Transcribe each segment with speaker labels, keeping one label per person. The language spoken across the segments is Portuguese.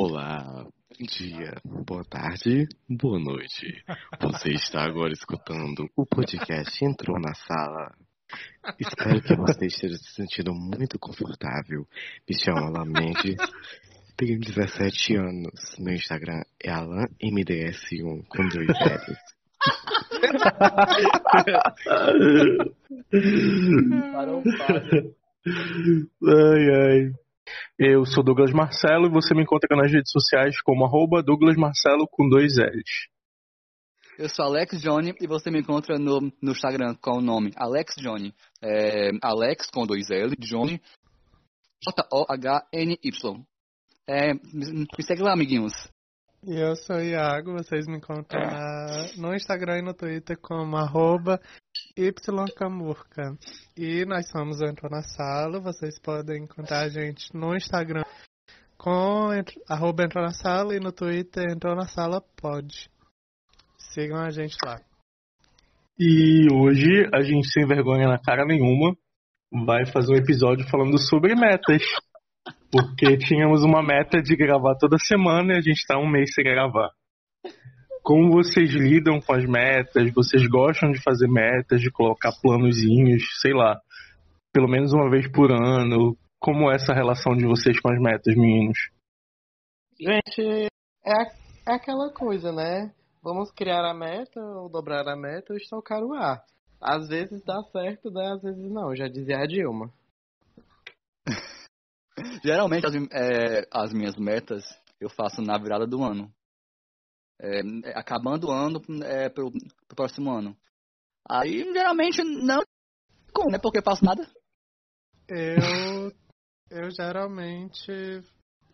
Speaker 1: Olá, bom dia, boa tarde, boa noite. Você está agora escutando o podcast Entrou na Sala. Espero que você esteja se sentindo muito confortável. Me chamo Alan Mendes, tenho 17 anos. Meu Instagram é AlanMDS1 com dois L's.
Speaker 2: Ai, ai. Eu sou Douglas Marcelo e você me encontra nas redes sociais como arroba Douglas Marcelo com dois L's.
Speaker 3: Eu sou Alex Johnny e você me encontra no, no Instagram com o nome Alex Johnny. É, Alex com dois L, Johnny, J-O-H-N-Y. É, me, segue lá, amiguinhos.
Speaker 4: E eu sou Iago, vocês me encontram na- no Instagram e no Twitter como arroba ycamurca. E nós somos o Entrou na Sala, vocês podem encontrar a gente no Instagram com arroba Entrou na Sala e no Twitter Entrou na Sala pode. Sigam a gente lá.
Speaker 2: E hoje a gente, sem vergonha na cara nenhuma, vai fazer um episódio falando sobre metas. Porque tínhamos uma meta de gravar toda semana e a gente tá um mês sem gravar. Como vocês lidam com as metas? Vocês gostam de fazer metas, de colocar planozinhos, sei lá, pelo menos uma vez por ano? Como é essa relação de vocês com as metas, meninos?
Speaker 5: Gente, é, é aquela coisa, né? Vamos criar a meta, ou dobrar a meta, ou estocar o ar. Às vezes dá certo, né? Às vezes não, já dizia a Dilma.
Speaker 3: Geralmente as, é, as minhas metas eu faço na virada do ano. É, é, acabando o ano é, pro, pro próximo ano. Aí geralmente não como, né? Porque eu faço nada.
Speaker 4: Eu, eu geralmente.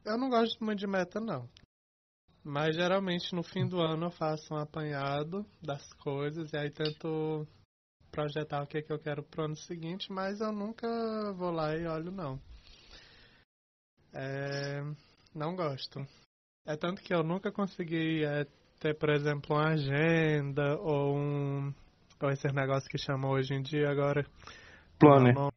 Speaker 4: Eu não gosto muito de meta, não. Mas geralmente no fim do ano eu faço um apanhado das coisas e aí tento projetar o que, que eu quero pro ano seguinte, mas eu nunca vou lá e olho, não. É, não gosto. É tanto que eu nunca consegui é, ter, por exemplo, uma agenda ou um. Ou esses negócios que chamam hoje em dia agora.
Speaker 2: Planner.
Speaker 4: não,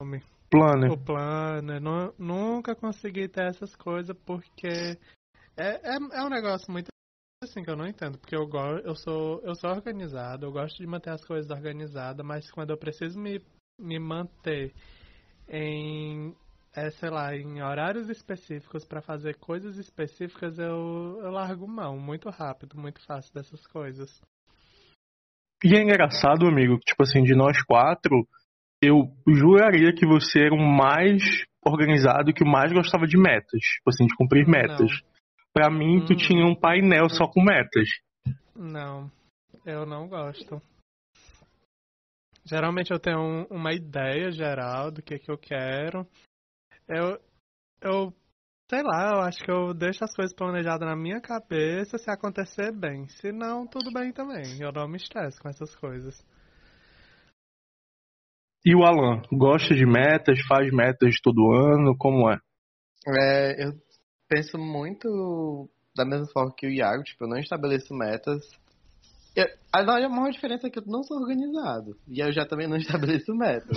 Speaker 4: nome.
Speaker 2: Planner.
Speaker 4: O planner. Nu- nunca consegui ter essas coisas porque é, é, é um negócio muito assim que eu não entendo. Porque eu, go eu, sou, eu sou organizado, eu gosto de manter as coisas organizadas, mas quando eu preciso me, me manter em, é, sei lá, em horários específicos para fazer coisas específicas, eu, eu largo mão muito rápido, muito fácil dessas coisas.
Speaker 2: E é engraçado, amigo, que, tipo assim, de nós quatro, eu juraria que você era o mais organizado e que o mais gostava de metas. Tipo assim, de cumprir
Speaker 4: Não.
Speaker 2: metas. Pra mim, tu
Speaker 4: Hum.
Speaker 2: tinha um painel só com metas.
Speaker 4: Não, eu não gosto. Geralmente eu tenho um- uma ideia geral do que, que eu quero. Eu, eu, sei lá, eu acho que eu deixo as coisas planejadas na minha cabeça se acontecer bem. Se não, tudo bem também. Eu não me estresso com essas coisas.
Speaker 2: E o Alan, gosta de metas, faz metas todo ano, como é?
Speaker 5: É, eu penso muito da mesma forma que o Iago, tipo, eu não estabeleço metas. Eu, a maior diferença é que eu não sou organizado. E eu já também não estabeleço metas.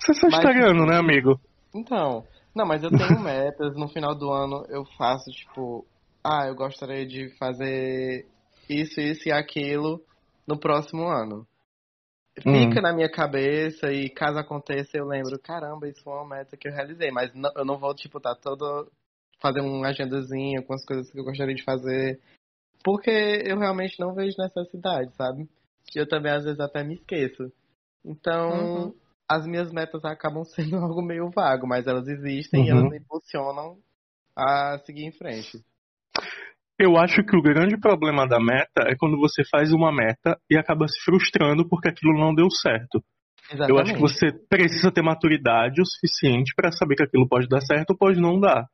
Speaker 2: Você é sagitariano, né, amigo?
Speaker 5: Então, não, mas eu tenho metas. No final do ano eu faço, tipo, ah, eu gostaria de fazer isso, isso e aquilo no próximo ano. Fica na minha cabeça e caso aconteça eu lembro, caramba, isso foi uma meta que eu realizei. Mas não- eu não vou, tipo, tá todo. fazer uma agendazinha com as coisas que eu gostaria de fazer. Porque eu realmente não vejo necessidade, sabe? E eu também às vezes até me esqueço. Então,
Speaker 4: Uhum.
Speaker 5: As minhas metas acabam sendo algo meio vago, mas elas existem e
Speaker 2: Uhum.
Speaker 5: elas me impulsionam a seguir em frente.
Speaker 2: Eu acho que o grande problema da meta é quando você faz uma meta e acaba se frustrando porque aquilo não deu certo.
Speaker 5: Exatamente.
Speaker 2: Eu acho que você precisa ter maturidade o suficiente pra saber que aquilo pode dar certo ou pode não dar.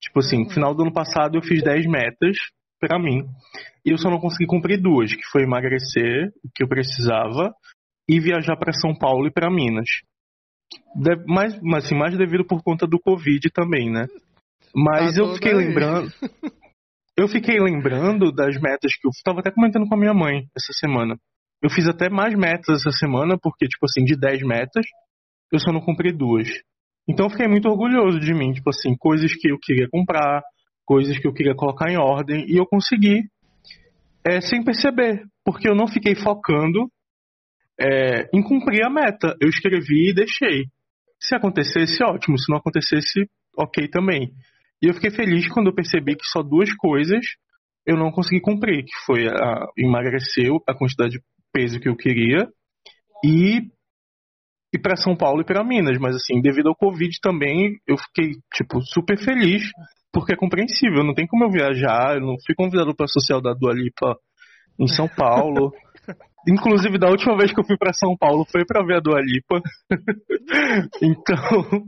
Speaker 2: Tipo assim,
Speaker 5: Uhum.
Speaker 2: no final do ano passado eu fiz 10 metas pra mim e eu só não consegui cumprir duas, que foi emagrecer, o que eu precisava, e viajar pra São Paulo e pra Minas. De- mais, mas, assim, mais devido por conta do Covid também, né? Mas
Speaker 4: Tá
Speaker 2: eu fiquei
Speaker 4: aí.
Speaker 2: lembrando. Eu fiquei lembrando das metas que eu tava até comentando com a minha mãe essa semana. Eu fiz até mais metas essa semana, porque, tipo assim, de 10 metas, eu só não cumpri duas. Então eu fiquei muito orgulhoso de mim, tipo assim, coisas que eu queria comprar, coisas que eu queria colocar em ordem e eu consegui é, sem perceber, porque eu não fiquei focando é, em a meta. Eu escrevi e deixei. Se acontecesse, ótimo. Se não acontecesse, ok também. E eu fiquei feliz quando eu percebi que só duas coisas eu não consegui cumprir, que foi a, emagrecer a quantidade de peso que eu queria e ir para São Paulo e para Minas, mas assim, devido ao Covid também, eu fiquei tipo super feliz, porque é compreensível, não tem como eu viajar, eu não fui convidado para social da Dua Lipa em São Paulo. Inclusive, da última vez que eu fui para São Paulo foi para ver a Dua Lipa. então,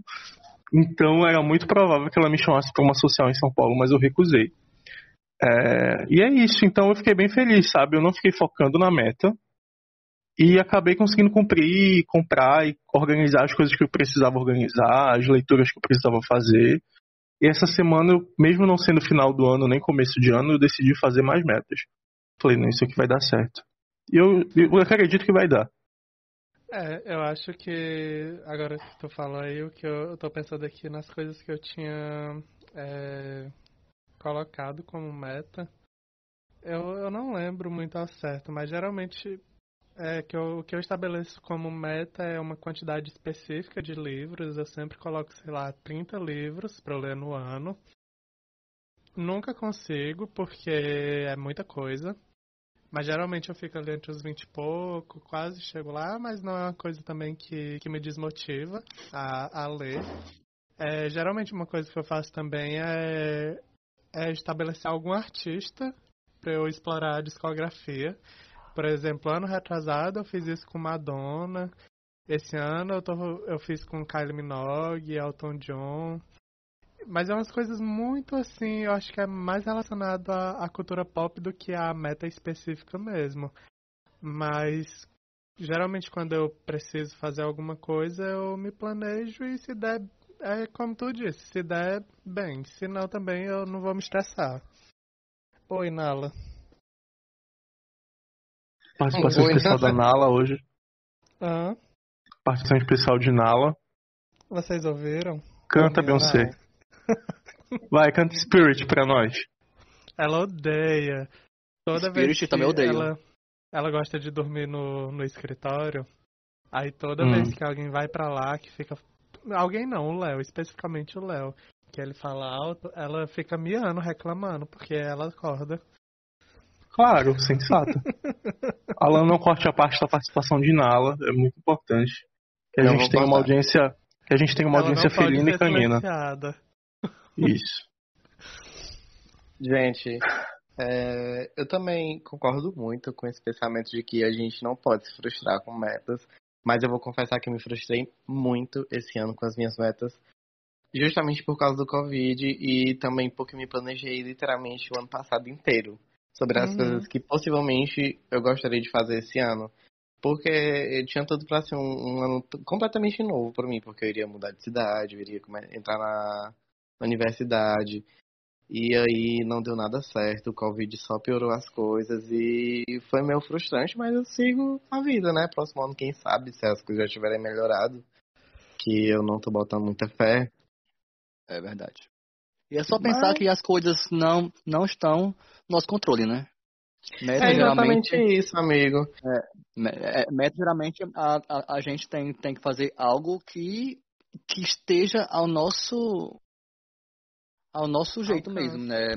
Speaker 2: então era muito provável que ela me chamasse para uma social em São Paulo, mas eu recusei. É, e é isso, então eu fiquei bem feliz, sabe? Eu não fiquei focando na meta e acabei conseguindo cumprir, comprar e organizar as coisas que eu precisava organizar, as leituras que eu precisava fazer. E essa semana, mesmo não sendo final do ano nem começo de ano, eu decidi fazer mais metas. Falei, não, isso aqui vai dar certo. Eu, eu acredito que vai dar.
Speaker 4: É, eu acho que agora que tu falou aí, o que eu, eu tô pensando aqui nas coisas que eu tinha é, colocado como meta. Eu, eu não lembro muito ao certo, mas geralmente é que eu, o que eu estabeleço como meta é uma quantidade específica de livros. Eu sempre coloco, sei lá, 30 livros para ler no ano. Nunca consigo, porque é muita coisa. Mas geralmente eu fico ali entre os 20 e pouco, quase chego lá, mas não é uma coisa também que, que me desmotiva a, a ler. É, geralmente uma coisa que eu faço também é, é estabelecer algum artista para eu explorar a discografia. Por exemplo, ano retrasado eu fiz isso com Madonna. Esse ano eu, tô, eu fiz com Kylie Minogue, Elton John. Mas é umas coisas muito assim, eu acho que é mais relacionado à, à cultura pop do que à meta específica mesmo. Mas geralmente quando eu preciso fazer alguma coisa, eu me planejo e se der, é como tu disse, se der, bem. Se não, também eu não vou me estressar. Oi, Nala.
Speaker 2: Participação
Speaker 5: Oi,
Speaker 2: especial da Nala hoje.
Speaker 4: Hã?
Speaker 2: Participação especial de Nala.
Speaker 4: Vocês ouviram?
Speaker 2: Canta, Beyoncé. Vai, canta Spirit pra nós.
Speaker 4: Ela odeia. Toda vez
Speaker 3: Spirit
Speaker 4: que
Speaker 3: também odeio.
Speaker 4: ela, ela gosta de dormir no, no escritório. Aí toda
Speaker 2: Hum.
Speaker 4: vez que alguém vai pra lá, que fica. Alguém não, o Léo, especificamente o Léo. Que ele fala alto, ela fica miando, reclamando, porque ela acorda.
Speaker 2: Claro, sensato. Alan, não corte a parte da participação de Nala, é muito importante. Que a gente tenha uma audiência. Que a gente tenha uma
Speaker 4: ela
Speaker 2: audiência felina e canina.
Speaker 4: silenciada.
Speaker 2: Isso.
Speaker 5: Gente, é, eu também concordo muito com esse pensamento de que a gente não pode se frustrar com metas, mas eu vou confessar que eu me frustrei muito esse ano com as minhas metas, justamente por causa do Covid e também porque me planejei literalmente o ano passado inteiro sobre as
Speaker 4: Uhum.
Speaker 5: coisas que possivelmente eu gostaria de fazer esse ano. Porque eu tinha tudo pra ser um, um ano completamente novo pra mim, porque eu iria mudar de cidade, eu iria entrar na na universidade. E aí não deu nada certo, o Covid só piorou as coisas e foi meio frustrante, mas eu sigo a vida, né? Próximo ano, quem sabe, se as coisas já tiverem melhorado, que eu não tô botando muita fé.
Speaker 3: É verdade. E é só
Speaker 5: Mas-
Speaker 3: pensar que as coisas não, não estão no nosso controle, né? Meta,
Speaker 5: É
Speaker 3: geralmente,
Speaker 5: exatamente isso, amigo.
Speaker 3: me- é, meta, geralmente a, a, a gente tem, tem que fazer algo que, que esteja ao nosso ao nosso jeito
Speaker 4: Alcance.
Speaker 3: mesmo, né?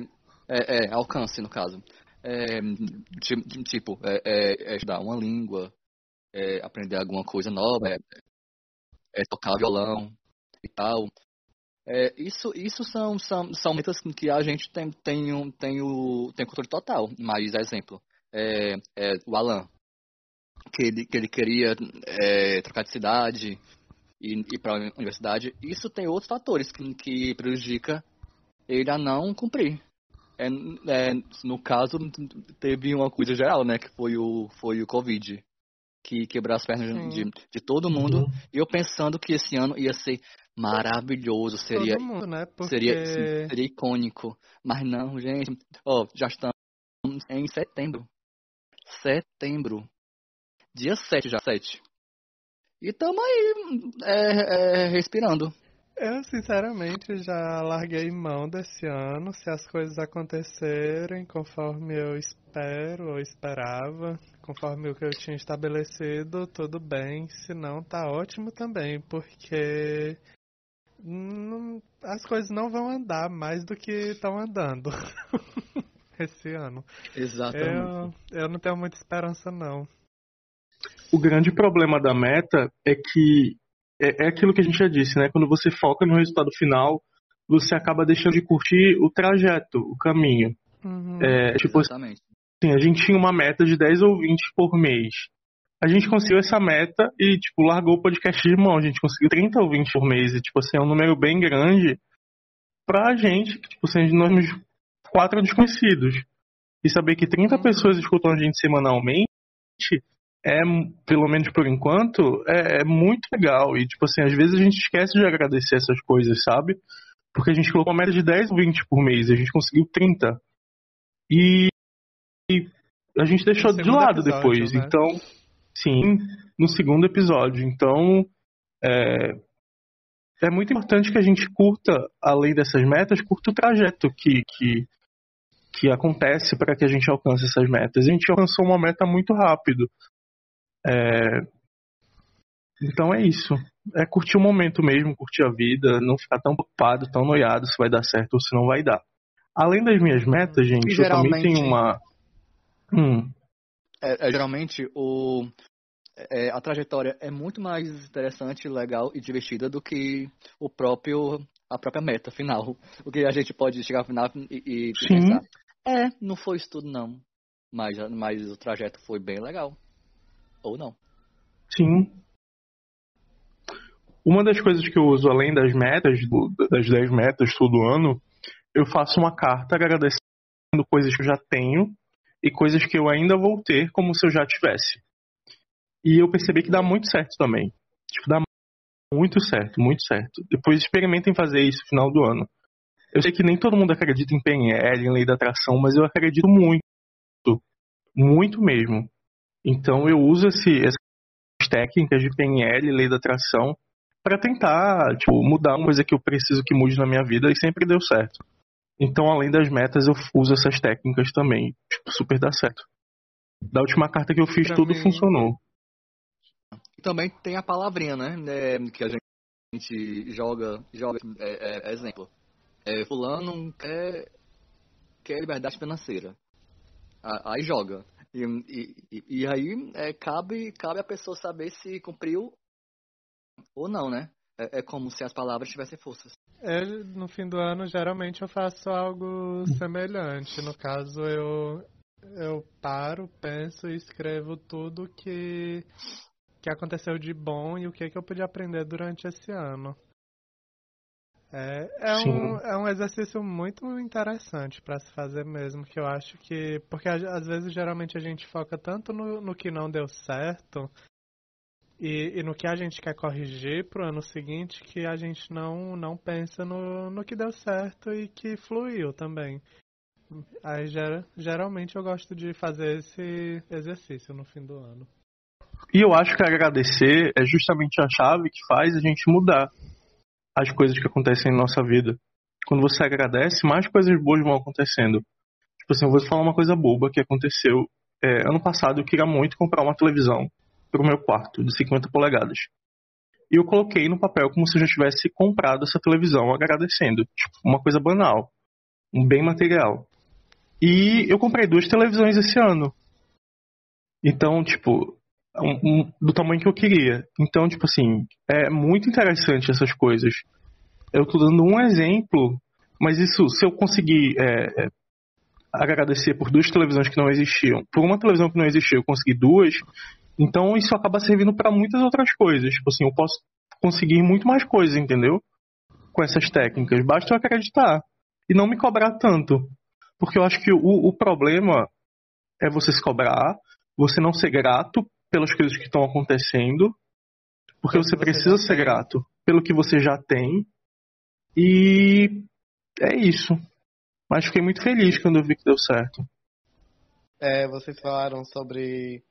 Speaker 3: É, é, alcance, no caso. É, ti- tipo, é, é, é estudar uma língua, é aprender alguma coisa nova, é, tocar violão e tal. Isso isso são, são, são metas que a gente tem, tem, um, tem, o, tem controle total. Mas, exemplo, o Alan, que ele, que ele queria trocar de cidade e ir para a universidade, isso tem outros fatores que, que prejudica ele a não cumprir. É, é, no caso, teve uma coisa geral, né, que foi o, foi o Covid, que quebrou as pernas
Speaker 4: Sim.
Speaker 3: de, de todo mundo. E eu pensando que esse ano ia ser maravilhoso, seria
Speaker 4: Todo mundo, né? Porque
Speaker 3: Seria, seria icônico. Mas não, gente. Ó, já estamos em setembro. Setembro. Dia 7 já, 7. E estamos aí é, é, respirando.
Speaker 4: Eu, sinceramente, já larguei mão desse ano. Se as coisas acontecerem conforme eu espero ou esperava, conforme o que eu tinha estabelecido, tudo bem. Se não, tá ótimo também, porque não- as coisas não vão andar mais do que estão andando esse ano.
Speaker 3: Exatamente.
Speaker 4: Eu, eu não tenho muita esperança, não.
Speaker 2: O grande problema da meta é que é, é aquilo que a gente já disse, né? Quando você foca no resultado final, você acaba deixando de curtir o trajeto, o caminho.
Speaker 4: Uhum.
Speaker 2: É, tipo
Speaker 3: Exatamente.
Speaker 2: assim, a gente tinha uma meta de 10 ou 20 por mês. A gente conseguiu essa meta e, tipo, largou o podcast de mão. A gente conseguiu 30 ou 20 por mês. E, tipo assim, é um número bem grande pra gente, que, tipo assim, nós quatro desconhecidos. E saber que 30
Speaker 4: Uhum.
Speaker 2: pessoas escutam a gente semanalmente é, pelo menos por enquanto, é, é muito legal. E, tipo assim, às vezes a gente esquece de agradecer essas coisas, sabe? Porque a gente colocou uma média de 10 ou 20 por mês, a gente conseguiu 30. E, e a gente deixou de lado
Speaker 4: episódio,
Speaker 2: depois.
Speaker 4: né?
Speaker 2: Então, sim, no segundo episódio. Então, é, é muito importante que a gente curta, além dessas metas, curta o trajeto que, que, que acontece para que a gente alcance essas metas. A gente alcançou uma meta muito rápido. É, Então é isso. É curtir o momento mesmo, curtir a vida, não ficar tão preocupado, tão noiado se vai dar certo ou se não vai dar. Além das minhas metas, gente,
Speaker 3: E
Speaker 2: eu também
Speaker 3: geralmente-
Speaker 2: tenho uma. Hum,
Speaker 3: É, é, geralmente o é, a trajetória é muito mais interessante, legal e divertida do que o próprio a própria meta final. O que a gente pode chegar ao final e, e pensar, é, não foi isso tudo não, mas mas o trajeto foi bem legal ou não.
Speaker 2: sim. Uma das coisas que eu uso além das metas, das 10 metas todo ano, eu faço uma carta agradecendo coisas que eu já tenho e coisas que eu ainda vou ter como se eu já tivesse. E eu percebi que dá muito certo também. Tipo, dá muito certo, muito certo. Depois experimentem fazer isso no final do ano. Eu sei que nem todo mundo acredita em PNL, em lei da atração, mas eu acredito muito. Muito mesmo. Então eu uso esse, essas técnicas de PNL, lei da atração, para tentar tipo, mudar uma coisa que eu preciso que mude na minha vida e sempre deu certo. Então, além das metas, eu uso essas técnicas também. Tipo, super dá certo. Da última carta que eu fiz,
Speaker 4: Pra
Speaker 2: tudo
Speaker 4: mim-
Speaker 2: funcionou.
Speaker 3: Também tem a palavrinha, né, né, que a gente joga, joga é, é, exemplo. É, fulano quer, quer liberdade financeira. Aí joga. E, e, e- aí é, cabe, cabe a pessoa saber se cumpriu ou não, né? É, é como se as palavras tivessem forças.
Speaker 4: É, no fim do ano, geralmente eu faço algo semelhante. No caso, eu, eu paro, penso e escrevo tudo que, que aconteceu de bom e o que, que eu pude aprender durante esse ano. É, é,
Speaker 2: Sim.
Speaker 4: um, é um exercício muito interessante para se fazer mesmo, que eu acho que. Porque às às vezes, geralmente, a gente foca tanto no, no que não deu certo e, e no que a gente quer corrigir pro ano seguinte que a gente não, não pensa no, no que deu certo e que fluiu também. Aí gera, geralmente eu gosto de fazer esse exercício no fim do ano.
Speaker 2: E eu acho que agradecer é justamente a chave que faz a gente mudar as coisas que acontecem em nossa vida. Quando você agradece, mais coisas boas vão acontecendo. Tipo assim, eu vou falar uma coisa boba que aconteceu. É, ano passado eu queria muito comprar uma televisão para o meu quarto, de 50 polegadas. E eu coloquei no papel como se eu já tivesse comprado essa televisão, agradecendo. Tipo, uma coisa banal. Um bem material. E eu comprei duas televisões esse ano. Então, tipo, um- um- do tamanho que eu queria. Então, tipo assim, é muito interessante essas coisas. Eu tô dando um exemplo, mas isso, se eu conseguir é, é, agradecer por duas televisões que não existiam, por uma televisão que não existia, eu consegui duas, então isso acaba servindo para muitas outras coisas. Tipo assim, eu posso conseguir muito mais coisas, entendeu? Com essas técnicas. Basta eu acreditar e não me cobrar tanto. Porque eu acho que o, o problema é você se cobrar, você não ser grato pelas coisas que estão acontecendo, porque você precisa ser grato pelo que você já tem. E é isso. Mas fiquei muito feliz quando eu vi que deu certo.
Speaker 5: É, vocês falaram sobre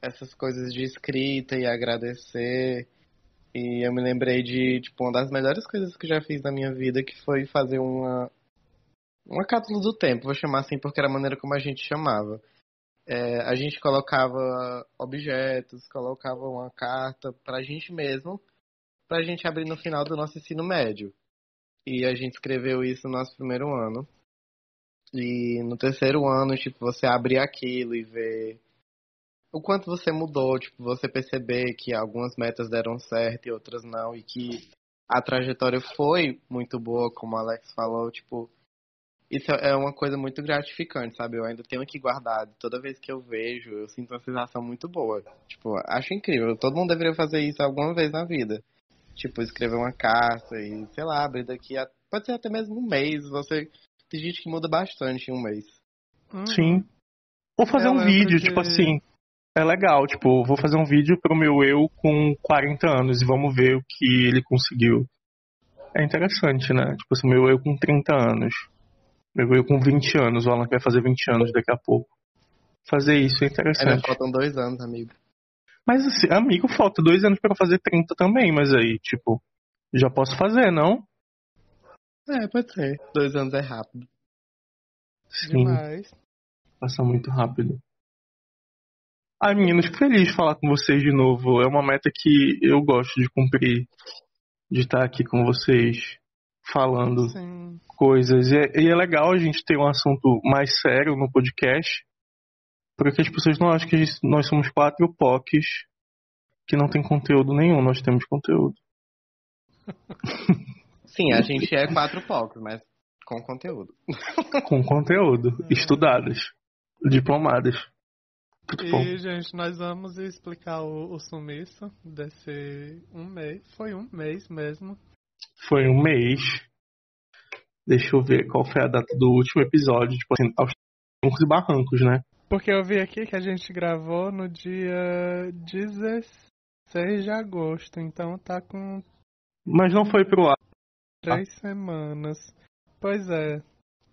Speaker 5: essas coisas de escrita e agradecer. E eu me lembrei de, tipo, uma das melhores coisas que eu já fiz na minha vida, que foi fazer uma. Uma cápsula do tempo, vou chamar assim porque era a maneira como a gente chamava. É, a gente colocava objetos, colocava uma carta pra gente mesmo, pra gente abrir no final do nosso ensino médio. E a gente escreveu isso no nosso primeiro ano. E no terceiro ano, tipo, você abrir aquilo e ver o quanto você mudou, tipo, você perceber que algumas metas deram certo e outras não, e que a trajetória foi muito boa, como o Alex falou, tipo, isso é uma coisa muito gratificante, sabe? Eu ainda tenho aqui guardado. Toda vez que eu vejo, eu sinto uma sensação muito boa. Tipo, acho incrível. Todo mundo deveria fazer isso alguma vez na vida. Tipo, escrever uma carta e, sei lá, abrir daqui a... Pode ser até mesmo um mês. Você. Tem gente que muda bastante em um mês.
Speaker 4: Hum,
Speaker 2: Sim. Ou fazer
Speaker 4: Eu
Speaker 2: um
Speaker 4: lembro
Speaker 2: vídeo,
Speaker 4: de-
Speaker 2: tipo assim. É legal, tipo, vou fazer um vídeo pro meu eu com 40 anos e vamos ver o que ele conseguiu. É interessante, né? Tipo assim, meu eu com 30 anos. Eu com 20 anos, o Alan que vai fazer 20 anos daqui a pouco. Fazer isso é
Speaker 5: Ainda
Speaker 2: interessante.
Speaker 5: faltam dois anos, amigo.
Speaker 2: Mas assim, amigo, falta dois anos pra eu fazer 30 também, mas aí, tipo, já posso fazer, não?
Speaker 5: É, pode ser. Dois anos é rápido.
Speaker 2: Sim,
Speaker 4: Demais.
Speaker 2: passa muito rápido. Ai, meninos, feliz de falar com vocês de novo. É uma meta que eu gosto de cumprir. De estar aqui com vocês, falando
Speaker 4: Sim.
Speaker 2: coisas. E é, e é legal a gente ter um assunto mais sério no podcast. Porque as pessoas não acham que gente- nós somos quatro POCs que não tem conteúdo nenhum. Nós temos conteúdo.
Speaker 5: Sim, a gente é quatro palcos, mas com conteúdo.
Speaker 2: Com conteúdo. Estudadas. Diplomadas. Muito bom.
Speaker 4: E, gente, nós vamos explicar o, o sumiço desse um mês. Foi um mês mesmo.
Speaker 2: Foi um mês. Deixa eu ver qual foi a data do último episódio. Tipo assim, aos trancos e barrancos, né?
Speaker 4: Porque eu vi aqui que a gente gravou no dia 16 de agosto. Então tá com
Speaker 2: Mas não foi pro ar.
Speaker 4: três semanas. Pois é.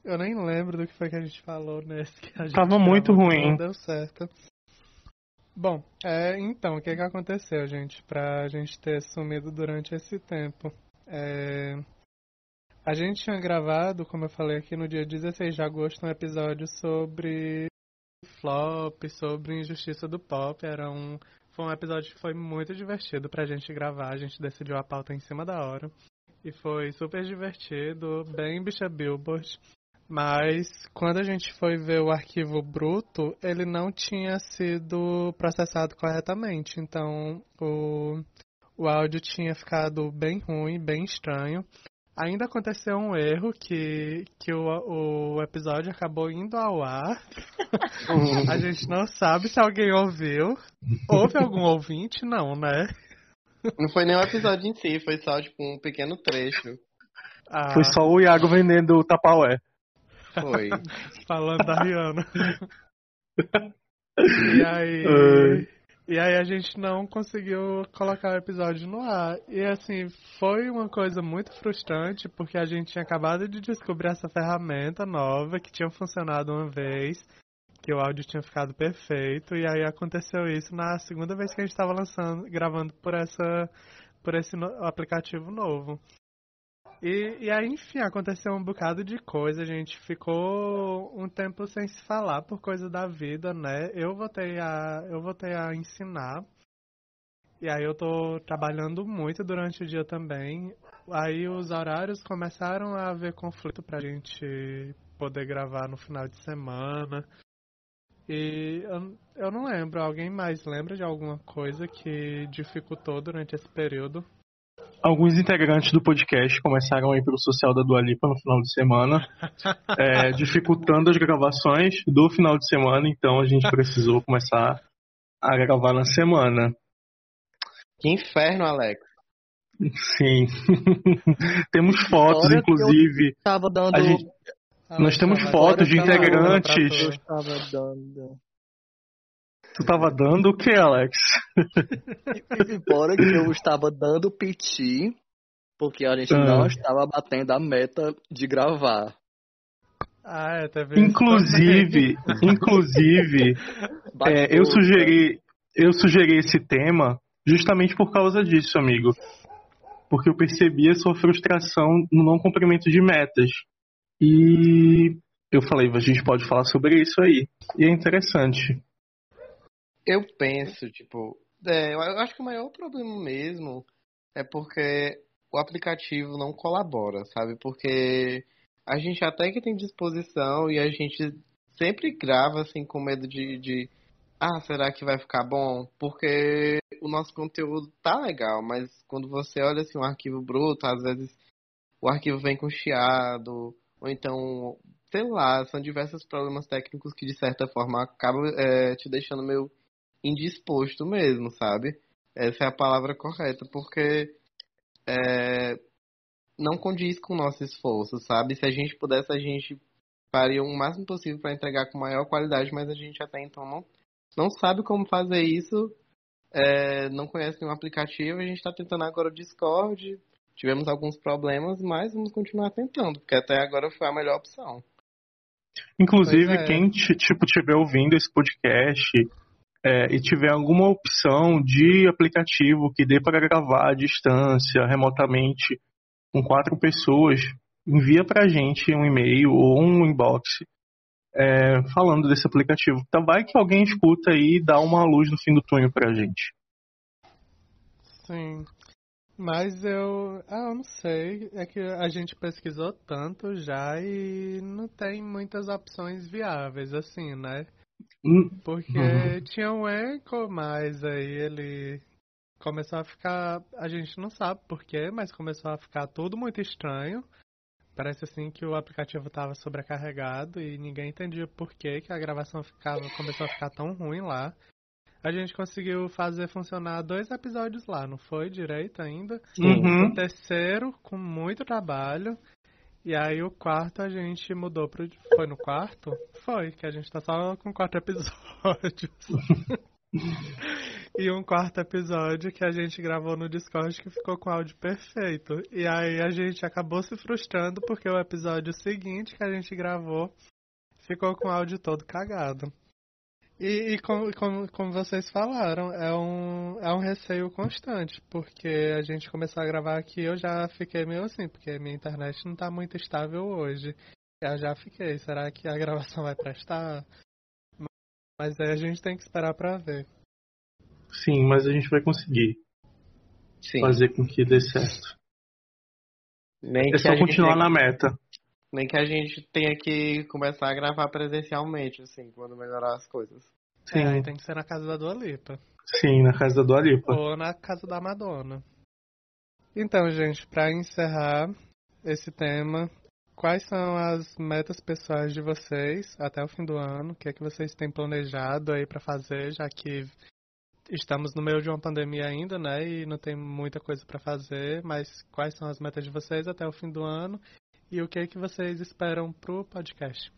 Speaker 4: Eu nem lembro do que foi que a gente falou nesse que a gente
Speaker 2: Tava muito ruim.
Speaker 4: Não deu certo. Bom, é, então, o que que aconteceu, gente? Pra gente ter sumido durante esse tempo. É, a gente tinha gravado, como eu falei aqui, no dia 16 de agosto, um episódio sobre flop, sobre injustiça do pop. Era um, foi um episódio que foi muito divertido pra gente gravar. A gente decidiu a pauta em cima da hora. E foi super divertido, bem bicha Billboard. Mas quando a gente foi ver o arquivo bruto, ele não tinha sido processado corretamente. Então o, o áudio tinha ficado bem ruim, bem estranho. Ainda aconteceu um erro que, que o, o episódio acabou indo ao ar. A gente não sabe se alguém ouviu. Houve algum ouvinte? Não, né?
Speaker 5: Não foi nem o episódio em si, foi só, tipo, um pequeno trecho.
Speaker 4: Ah,
Speaker 2: Foi só o Iago vendendo o Tapaué.
Speaker 5: Foi.
Speaker 4: falando da Rihanna. e aí. E aí a gente não conseguiu colocar o episódio no ar. E assim, foi uma coisa muito frustrante, porque a gente tinha acabado de descobrir essa ferramenta nova que tinha funcionado uma vez, que o áudio tinha ficado perfeito, e aí aconteceu isso na segunda vez que a gente estava lançando, gravando por essa por esse aplicativo novo. E, e aí, enfim, aconteceu um bocado de coisa. A gente ficou um tempo sem se falar por coisa da vida, né? Eu voltei a, eu voltei a ensinar. E aí eu tô trabalhando muito durante o dia também. Aí os horários começaram a haver conflito pra gente poder gravar no final de semana. E eu, eu não lembro, alguém mais lembra de alguma coisa que dificultou durante esse período?
Speaker 2: Alguns integrantes do podcast começaram a ir pro social da Dua Lipa no final de semana, é, dificultando as gravações do final de semana, então a gente precisou começar a gravar na semana.
Speaker 5: Que inferno, Alex.
Speaker 2: Sim. Temos fotos, inclusive.
Speaker 3: Tava dando.
Speaker 2: A gente- Nós temos fotos de integrantes.
Speaker 3: Eu
Speaker 4: tu.
Speaker 3: estava dando.
Speaker 2: Tu tava dando o que, Alex?
Speaker 3: Embora que eu estava dando piti, porque a gente
Speaker 2: Ah.
Speaker 3: não estava batendo a meta de gravar.
Speaker 4: Ah, é, teve isso
Speaker 2: Inclusive, inclusive, é, eu sugeri, eu sugeri esse tema justamente por causa disso, amigo. Porque eu percebi a sua frustração no não cumprimento de metas. E eu falei, a gente pode falar sobre isso aí. E é interessante.
Speaker 5: Eu penso, tipo, é, eu acho que o maior problema mesmo é porque o aplicativo não colabora, sabe? Porque a gente até que tem disposição e a gente sempre grava assim com medo de, de ah, será que vai ficar bom? Porque o nosso conteúdo tá legal, mas quando você olha assim um arquivo bruto, às vezes o arquivo vem com chiado, ou então, sei lá, são diversos problemas técnicos que de certa forma acabam é, te deixando meio indisposto mesmo, sabe? Essa é a palavra correta, porque é, não condiz com o nosso esforço, sabe? Se a gente pudesse, a gente faria o máximo possível para entregar com maior qualidade, mas a gente até então não, não sabe como fazer isso, é, não conhece nenhum aplicativo, a gente está tentando agora o Discord, tivemos alguns problemas, mas vamos continuar tentando, porque até agora foi a melhor opção.
Speaker 2: Inclusive, é. quem tipo tiver ouvindo esse podcast é, e tiver alguma opção de aplicativo que dê para gravar à distância, remotamente, com quatro pessoas, envia para a gente um e-mail ou um inbox é, falando desse aplicativo. Então vai que alguém escuta aí e dá uma luz no fim do túnel para a gente.
Speaker 4: Sim. Mas eu. Ah, eu não sei. É que a gente pesquisou tanto já e não tem muitas opções viáveis, assim, né? Hum. Porque uhum. tinha um eco, mas aí ele começou a ficar. A gente não sabe porquê, mas começou a ficar tudo muito estranho. Parece assim que o aplicativo estava sobrecarregado e ninguém entendia por que, que a gravação ficava, começou a ficar tão ruim lá. A gente conseguiu fazer funcionar dois episódios lá, não foi direito ainda?
Speaker 2: Uhum.
Speaker 4: O terceiro, com muito trabalho. E aí o quarto a gente mudou pro. Foi no quarto? Foi, que a gente tá só com quatro episódios. e um quarto episódio que a gente gravou no Discord que ficou com áudio perfeito. E aí a gente acabou se frustrando porque o episódio seguinte que a gente gravou ficou com o áudio todo cagado. E, e como, como, como, vocês falaram, é um, é um receio constante, porque a gente começou a gravar aqui eu já fiquei meio assim, porque minha internet não está muito estável hoje. Eu já fiquei, será que a gravação vai prestar? Mas aí a gente tem que esperar para ver.
Speaker 2: Sim, mas a gente vai conseguir Sim. fazer com que dê certo. Nem é só continuar na meta.
Speaker 5: Nem que a gente tenha que começar a gravar presencialmente, assim, quando melhorar as coisas.
Speaker 4: Sim. É, tem que ser na casa da Dua Lipa.
Speaker 2: Sim, na casa da Dua Lipa.
Speaker 4: Ou na casa da Madonna. Então, gente, para encerrar esse tema, quais são as metas pessoais de vocês até o fim do ano? O que é que vocês têm planejado aí para fazer, já que estamos no meio de uma pandemia ainda, né? E não tem muita coisa para fazer, mas quais são as metas de vocês até o fim do ano? E o que é que vocês esperam pro podcast?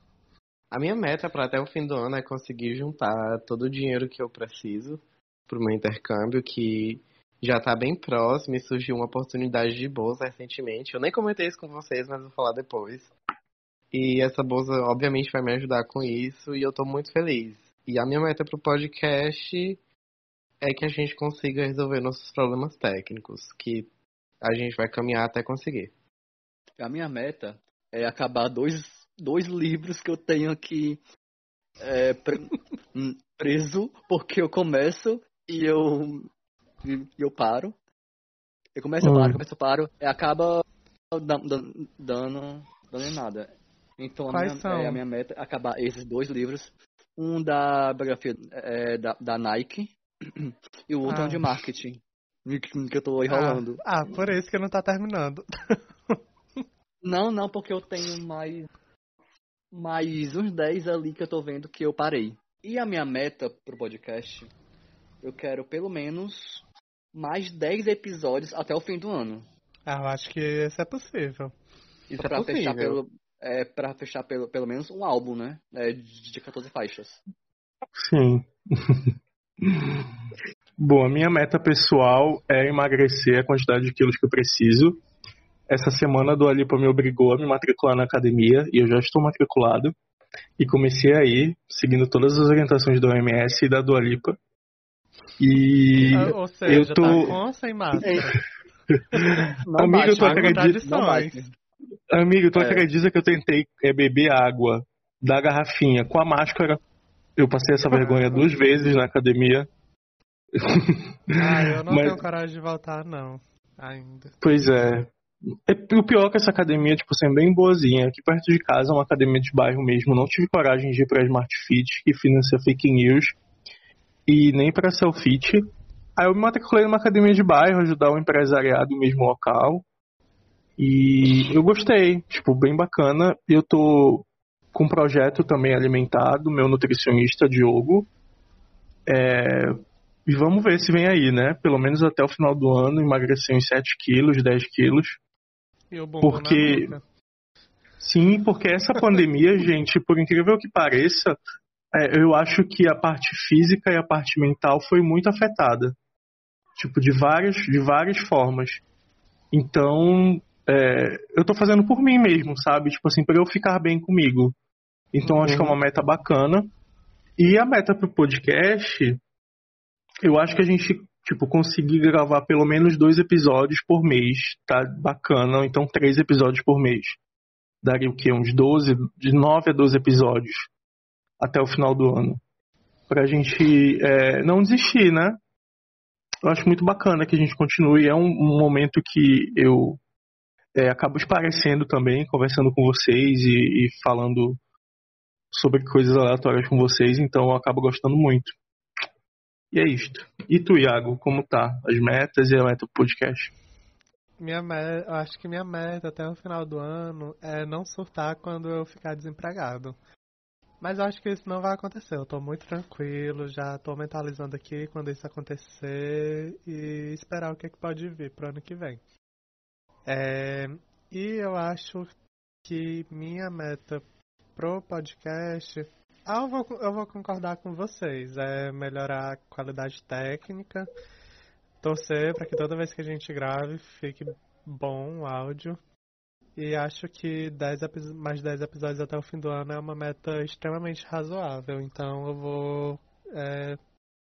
Speaker 5: A minha meta para até o fim do ano é conseguir juntar todo o dinheiro que eu preciso pro meu intercâmbio, que já tá bem próximo e surgiu uma oportunidade de bolsa recentemente. Eu nem comentei isso com vocês, mas vou falar depois. E essa bolsa, obviamente, vai me ajudar com isso e eu tô muito feliz. E a minha meta pro podcast é que a gente consiga resolver nossos problemas técnicos, que a gente vai caminhar até conseguir.
Speaker 3: A minha meta é acabar dois, dois livros que eu tenho aqui é, pre, hum, preso, porque eu começo e eu, e eu paro. Eu começo, eu paro, começo, eu paro, e acaba dando, dando, dando nada. Então a minha, é, a minha, meta é acabar esses dois livros. Um da biografia é, da, da Nike, e o outro ah. é um de ah. marketing. Que eu tô enrolando.
Speaker 4: Ah, ah, por isso que não tá terminando.
Speaker 3: não, não, porque eu tenho mais. Mais uns 10 ali que eu tô vendo que eu parei. E a minha meta pro podcast, eu quero pelo menos mais 10 episódios até o fim do ano.
Speaker 4: Ah, eu acho que isso é possível.
Speaker 3: Isso é pra possível. fechar pelo. É, pra fechar pelo, pelo menos um álbum, né? É, de 14 faixas.
Speaker 2: Sim. Bom, a minha meta pessoal é emagrecer a quantidade de quilos que eu preciso. Essa semana a Dua Lipa me obrigou a me matricular na academia e eu já estou matriculado. E comecei aí, seguindo todas as orientações da OMS e da Dua Lipa. E
Speaker 4: Ah, Ou seja,
Speaker 2: eu tô.
Speaker 4: tá com sem máscara?
Speaker 2: Amigo,
Speaker 3: bate,
Speaker 2: tu acredita-. Amigo, tu
Speaker 3: É.
Speaker 2: acredita que eu tentei é, beber água da garrafinha com a máscara? Eu passei essa vergonha duas vezes na academia.
Speaker 4: Ah, eu não
Speaker 2: Mas-
Speaker 4: tenho coragem de voltar, não. Ainda.
Speaker 2: Pois é. É- O pior é que essa academia, tipo, assim, é bem boazinha. Aqui perto de casa é uma academia de bairro mesmo. Não tive coragem de ir pra Smart Fit, que financia fake news. E nem pra Selfit. Aí eu me matriculei numa academia de bairro, ajudar o empresariado do mesmo local. E eu gostei, tipo, bem bacana. Eu tô com um projeto também alimentado, meu nutricionista Diogo. É, E vamos ver se vem aí, né? Pelo menos até o final do ano, emagrecer uns 7 quilos, 10 quilos. Porque-. Sim, porque essa pandemia, gente, por incrível que pareça, é, eu acho que a parte física e a parte mental foi muito afetada. Tipo, de várias, de várias formas. Então, é, eu tô fazendo por mim mesmo, sabe? Tipo assim, pra eu ficar bem comigo. Então, acho que é uma meta bacana. E a meta pro podcast, eu acho que a gente, tipo, conseguir gravar pelo menos dois episódios por mês, tá bacana. Então três episódios por mês. Daria o quê? Uns 12, de 9 a 12 episódios até o final do ano. Pra gente é, não desistir, né? Eu acho muito bacana que a gente continue. É um, um momento que eu é, acabo esparecendo também, conversando com vocês e, e falando sobre coisas aleatórias com vocês, então eu acabo gostando muito. E é isto. E tu, Iago, como tá? As metas e a meta do podcast?
Speaker 4: Minha me- eu acho que minha meta até o final do ano é não surtar quando eu ficar desempregado. Mas eu acho que isso não vai acontecer. Eu tô muito tranquilo, já tô mentalizando aqui quando isso acontecer e esperar o que, é que pode vir pro ano que vem. É, e eu acho que minha meta pro podcast. Ah, eu vou, eu vou concordar com vocês. É melhorar a qualidade técnica torcer para que toda vez que a gente grave fique bom o áudio. E acho que 10 epi- mais 10 episódios até o fim do ano é uma meta extremamente razoável. Então eu vou é,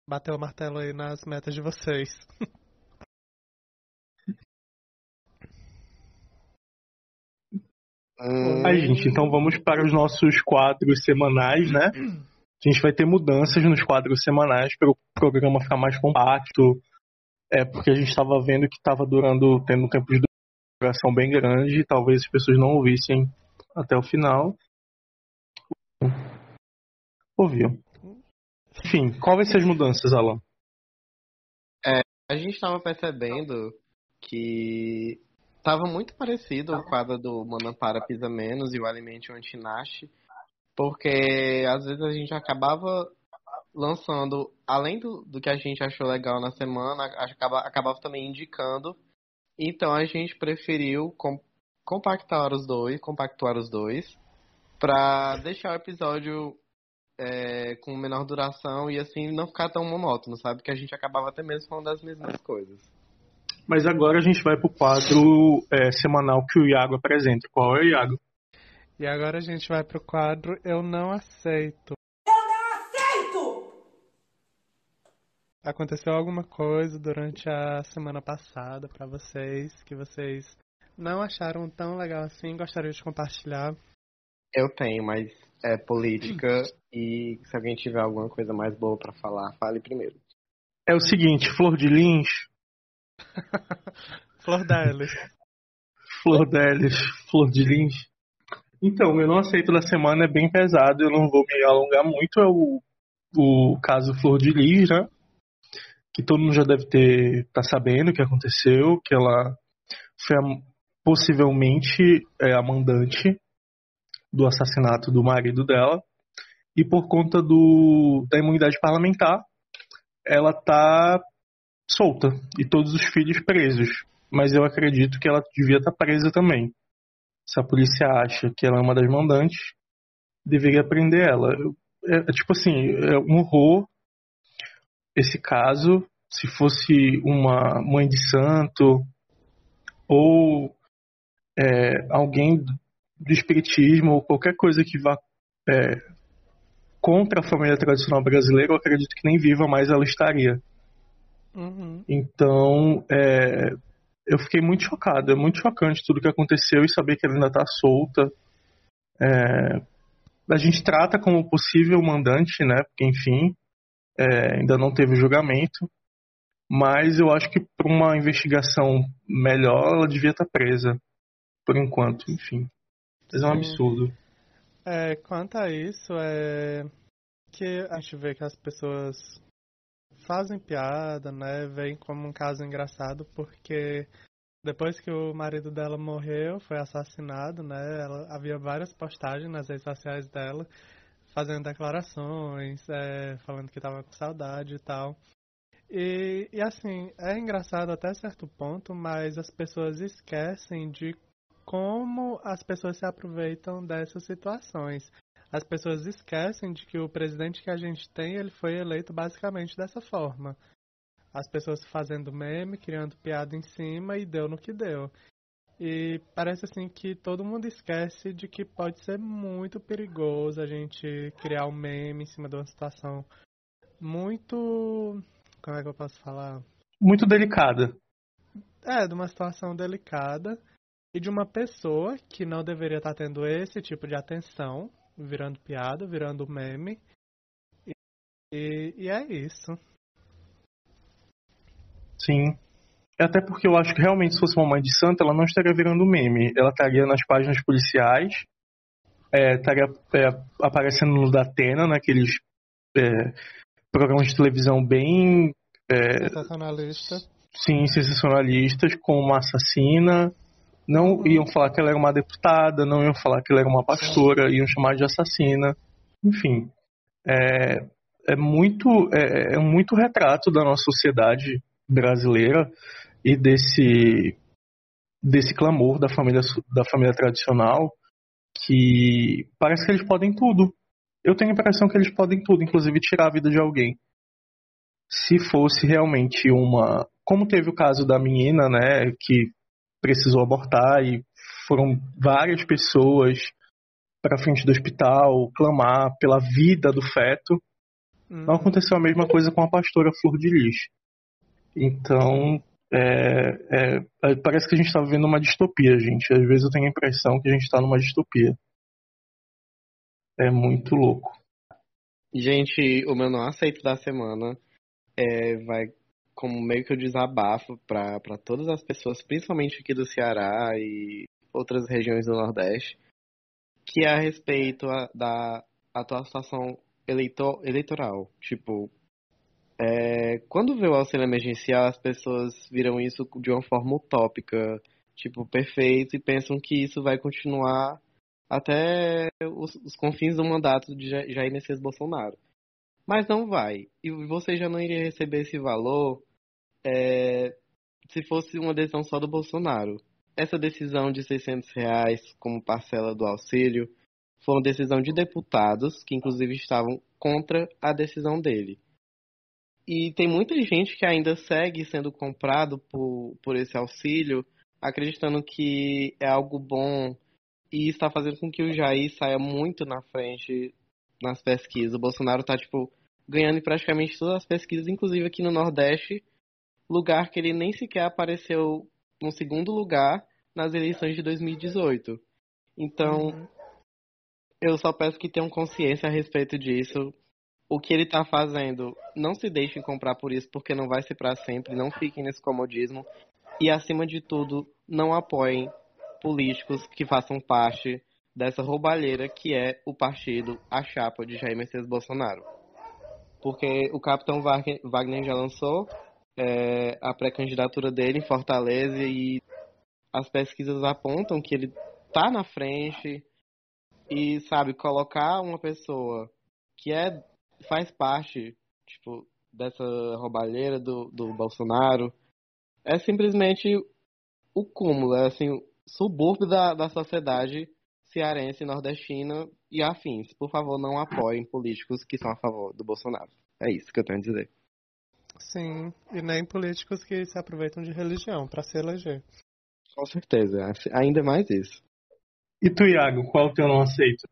Speaker 4: bater o martelo aí nas metas de vocês.
Speaker 5: Hum,
Speaker 2: gente, então vamos para os nossos quadros semanais, né? A gente vai ter mudanças nos quadros semanais para o programa ficar mais compacto. É porque a gente estava vendo que estava durando, tendo um tempo de duração bem grande, e talvez as pessoas não ouvissem até o final. Ouviu. Enfim, qual vai ser as mudanças, Alan?
Speaker 5: a gente estava percebendo que tava muito parecido o quadro do Manampara Pisa Menos e o Alimente o Antinache, porque às vezes a gente acabava lançando, além do, do que a gente achou legal na semana, acaba, acabava também indicando. Então a gente preferiu com- compactar os dois, compactuar os dois, pra deixar o episódio é, com menor duração e assim não ficar tão monótono, sabe? Que a gente acabava até mesmo falando das mesmas coisas.
Speaker 2: Mas agora a gente vai pro quadro é, semanal que o Iago apresenta. Qual é o Iago?
Speaker 4: E agora a gente vai pro quadro Eu Não Aceito. Aconteceu alguma coisa durante a semana passada pra vocês que vocês não acharam tão legal assim, gostariam de compartilhar?
Speaker 5: Eu tenho, mas é política e se alguém tiver alguma coisa mais boa pra falar, fale primeiro.
Speaker 2: É o seguinte, Flor de Lins,
Speaker 4: Flor Delis.
Speaker 2: Flor deles, Flor de Lins. Então, meu não aceito da semana é bem pesado, eu não vou me alongar muito, é o, o caso Flor de Lis, né? Que todo mundo já deve ter tá sabendo o que aconteceu, que ela foi a- possivelmente é, a mandante do assassinato do marido dela. E por conta do, da imunidade parlamentar, ela tá solta e todos os filhos presos. Mas eu acredito que ela devia estar presa também. Se a polícia acha que ela é uma das mandantes, deveria prender ela. É, é tipo assim, é um horror esse caso. Se fosse uma mãe de santo ou é, alguém do espiritismo ou qualquer coisa que vá é, contra a família tradicional brasileira, eu acredito que nem viva mais ela estaria.
Speaker 4: Uhum.
Speaker 2: Então, é, eu fiquei muito chocado. É muito chocante tudo que aconteceu e saber que ela ainda está solta. É, a gente trata como possível mandante, né? Porque, enfim, é, ainda não teve julgamento. Mas eu acho que para uma investigação melhor, ela devia estar tá presa. Por enquanto, enfim. Mas é um absurdo.
Speaker 4: É, quanto a isso, é que a gente vê que as pessoas fazem piada, né? Vem como um caso engraçado, porque depois que o marido dela morreu, foi assassinado, né? Ela, havia várias postagens nas redes sociais dela, fazendo declarações, é, falando que estava com saudade e tal. E, e assim, é engraçado até certo ponto, mas as pessoas esquecem de como as pessoas se aproveitam dessas situações. As pessoas esquecem de que o presidente que a gente tem, ele foi eleito basicamente dessa forma. As pessoas fazendo meme, criando piada em cima e deu no que deu. E parece assim que todo mundo esquece de que pode ser muito perigoso a gente criar um meme em cima de uma situação muito. Como é que eu posso falar?
Speaker 2: Muito delicada.
Speaker 4: É, de uma situação delicada e de uma pessoa que não deveria estar tendo esse tipo de atenção, virando piada, virando meme. E, e é isso.
Speaker 2: Sim. Até porque eu acho que realmente se fosse uma mãe de santo, ela não estaria virando meme. Ela estaria nas páginas policiais, é, estaria é, aparecendo no Datena, naqueles é, programas de televisão bem.
Speaker 4: É, sensacionalista.
Speaker 2: Sim, sensacionalistas, como uma assassina, não iam falar que ela era uma deputada, não iam falar que ela era uma pastora, iam chamar de assassina. Enfim, é, é muito é, é muito retrato da nossa sociedade brasileira e desse desse clamor da família da família tradicional que parece que eles podem tudo. Eu tenho a impressão que eles podem tudo, inclusive tirar a vida de alguém. Se fosse realmente uma, como teve o caso da menina, né, que precisou abortar e foram várias pessoas para frente do hospital clamar pela vida do feto. Uhum. Não aconteceu a mesma coisa com a pastora Flor de Lis. Então, é, é, é parece que a gente está vivendo uma distopia, gente. Às vezes eu tenho a impressão que a gente está numa distopia. É muito louco.
Speaker 5: Gente, o meu não aceito da semana é, vai como meio que o desabafo para todas as pessoas, principalmente aqui do Ceará e outras regiões do Nordeste, que é a respeito a, da atual situação eleitor, eleitoral. Tipo, é, quando vê o auxílio emergencial, as pessoas viram isso de uma forma utópica, tipo, perfeito, e pensam que isso vai continuar até os, os confins do mandato de Jair Messias Bolsonaro. Mas não vai. E você já não iria receber esse valor é, se fosse uma decisão só do Bolsonaro. Essa decisão de 600 reais como parcela do auxílio foi uma decisão de deputados que inclusive estavam contra a decisão dele. E tem muita gente que ainda segue sendo comprado por, por esse auxílio, acreditando que é algo bom e está fazendo com que o Jair saia muito na frente nas pesquisas. O Bolsonaro está tipo ganhando em praticamente todas as pesquisas, inclusive aqui no Nordeste, lugar que ele nem sequer apareceu no segundo lugar nas eleições de 2018. Então, uhum. eu só peço que tenham consciência a respeito disso. O que ele está fazendo, não se deixem comprar por isso, porque não vai ser para sempre. Não fiquem nesse comodismo. E, acima de tudo, não apoiem políticos que façam parte dessa roubalheira que é o partido, a chapa de Jair Messias Bolsonaro. Porque o capitão Wagner já lançou é, a pré-candidatura dele em Fortaleza e as pesquisas apontam que ele tá na frente e sabe colocar uma pessoa que é faz parte tipo dessa roubalheira do, do Bolsonaro é simplesmente o cúmulo é assim o subúrbio da, da sociedade cearense nordestina e afins. Por favor não apoiem políticos que são a favor do Bolsonaro. É isso que eu tenho a dizer
Speaker 4: Sim, e nem políticos que se aproveitam de religião para se eleger.
Speaker 5: Com certeza, ainda mais isso.
Speaker 2: E tu, Iago, qual o teu não aceito?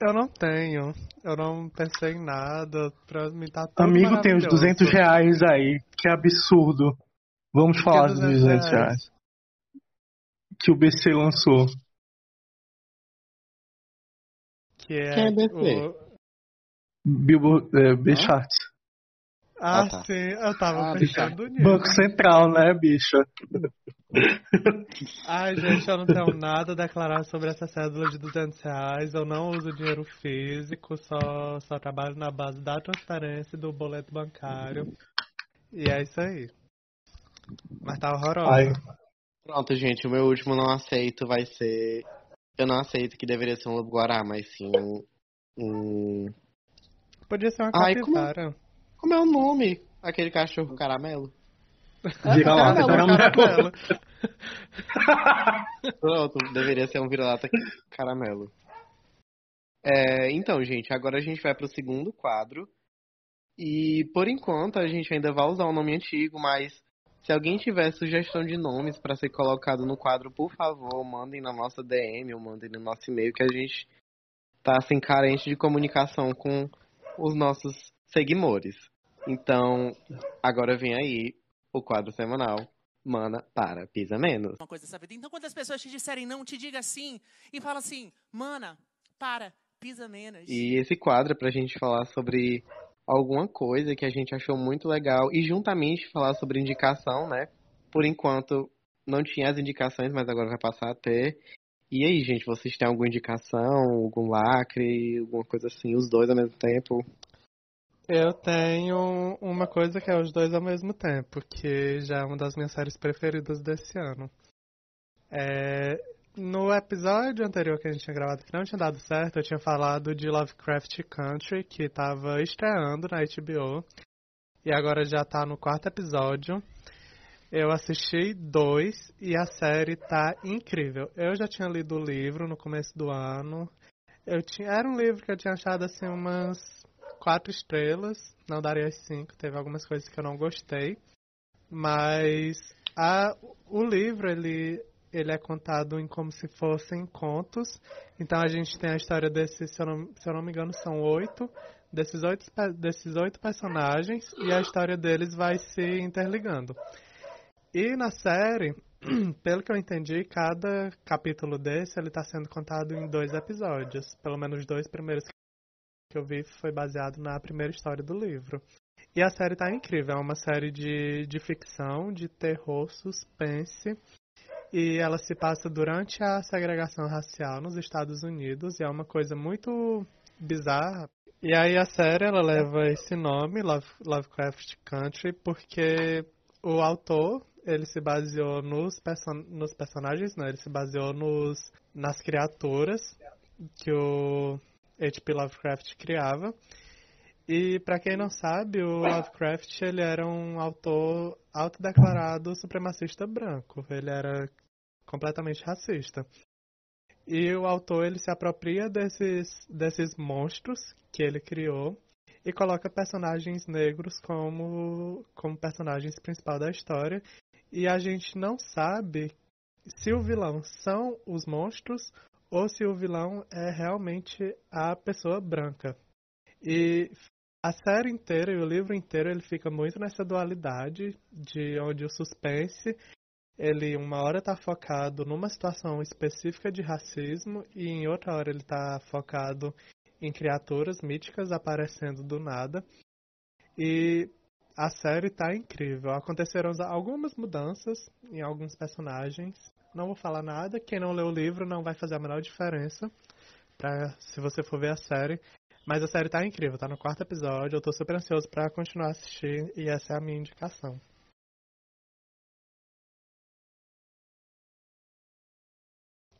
Speaker 4: Eu não tenho. Eu não pensei em nada. Pra mim tá tudo
Speaker 2: Amigo tem os
Speaker 4: maravilhoso.
Speaker 2: 200 reais aí. Que absurdo. Vamos falar dos
Speaker 4: 200
Speaker 2: 200
Speaker 4: reais?
Speaker 2: reais. Que o BC lançou.
Speaker 4: Que é,
Speaker 5: Quem é BC?
Speaker 4: o...
Speaker 2: Billboard, é, B-Charts.
Speaker 4: Ah,
Speaker 5: Ah, tá.
Speaker 4: sim, eu tava
Speaker 3: Ah,
Speaker 4: pensando nisso.
Speaker 2: Banco Central, né, bicha?
Speaker 4: Ai, gente, eu não tenho nada a declarar sobre essa cédula de 200 reais. Eu não uso dinheiro físico, só, só trabalho na base da transferência e do boleto bancário. E é isso aí. Mas tá horrorosa.
Speaker 2: Ai,
Speaker 5: Pronto, gente, o meu último não aceito vai ser. Eu não aceito que deveria ser um lobo guará, mas sim um. um-
Speaker 4: Podia ser uma
Speaker 5: Ai, como-
Speaker 4: capivara.
Speaker 5: Como é o nome? Aquele cachorro caramelo?
Speaker 2: vira-lata,
Speaker 4: Caramelo,
Speaker 2: caramelo.
Speaker 5: Pronto, deveria ser um vira-lata caramelo. É, então, gente, agora a gente vai pro segundo quadro. E por enquanto a gente ainda vai usar um nome antigo, mas se alguém tiver sugestão de nomes para ser colocado no quadro, por favor, mandem na nossa DM ou mandem no nosso e-mail que a gente tá assim carente de comunicação com os nossos seguidores. Então, agora vem aí o quadro semanal. Mana para, pisa menos.
Speaker 6: uma coisa. Então, quando as pessoas te disserem não, te diga sim e fala assim, mana, para, pisa menos.
Speaker 5: E esse quadro é pra gente falar sobre alguma coisa que a gente achou muito legal e juntamente falar sobre indicação, né? Por enquanto não tinha as indicações, mas agora vai passar a ter. E aí, gente, vocês têm alguma indicação, algum lacre, alguma coisa assim, os dois ao mesmo tempo?
Speaker 4: Eu tenho uma coisa que é os dois ao mesmo tempo, que já é uma das minhas séries preferidas desse ano. É, no episódio anterior que a gente tinha gravado que não tinha dado certo, eu tinha falado de Lovecraft Country, que estava estreando na HBO. E agora já tá no quarto episódio. Eu assisti dois e a série tá incrível. Eu já tinha lido o livro no começo do ano. Eu tinha, era um livro que eu tinha achado assim umas quatro estrelas, não daria as cinco, teve algumas coisas que eu não gostei, mas a, o livro ele ele é contado em como se fossem contos, então a gente tem a história desses, se eu não, se eu não me engano, são oito, desses oito, desses oito personagens, e a história deles vai se interligando. E na série, pelo que eu entendi, cada capítulo desse ele está sendo contado em dois episódios, pelo menos os dois primeiros que eu vi foi baseado na primeira história do livro. E a série tá incrível, é uma série de, de ficção, de terror, suspense. E ela se passa durante a segregação racial nos Estados Unidos. E é uma coisa muito bizarra. E aí a série ela leva esse nome, Love, Lovecraft Country, porque o autor ele se baseou nos, nos personagens, não, ele se baseou nos, nas criaturas que o H.P. Lovecraft criava. E para quem não sabe, o Lovecraft ele era um autor autodeclarado supremacista branco. Ele era completamente racista. E o autor ele se apropria desses desses monstros que ele criou e coloca personagens negros como como personagens principal da história. E a gente não sabe se o vilão são os monstros ou se o vilão é realmente a pessoa branca. E a série inteira e o livro inteiro ele fica muito nessa dualidade de onde o suspense ele uma hora está focado numa situação específica de racismo e em outra hora ele está focado em criaturas míticas aparecendo do nada. E a série tá incrível. Aconteceram algumas mudanças em alguns personagens. Não vou falar nada. Quem não leu o livro não vai fazer a menor diferença se você for ver a série. Mas a série tá incrível, tá no quarto episódio. Eu tô super ansioso pra continuar a assistir e essa é a minha indicação.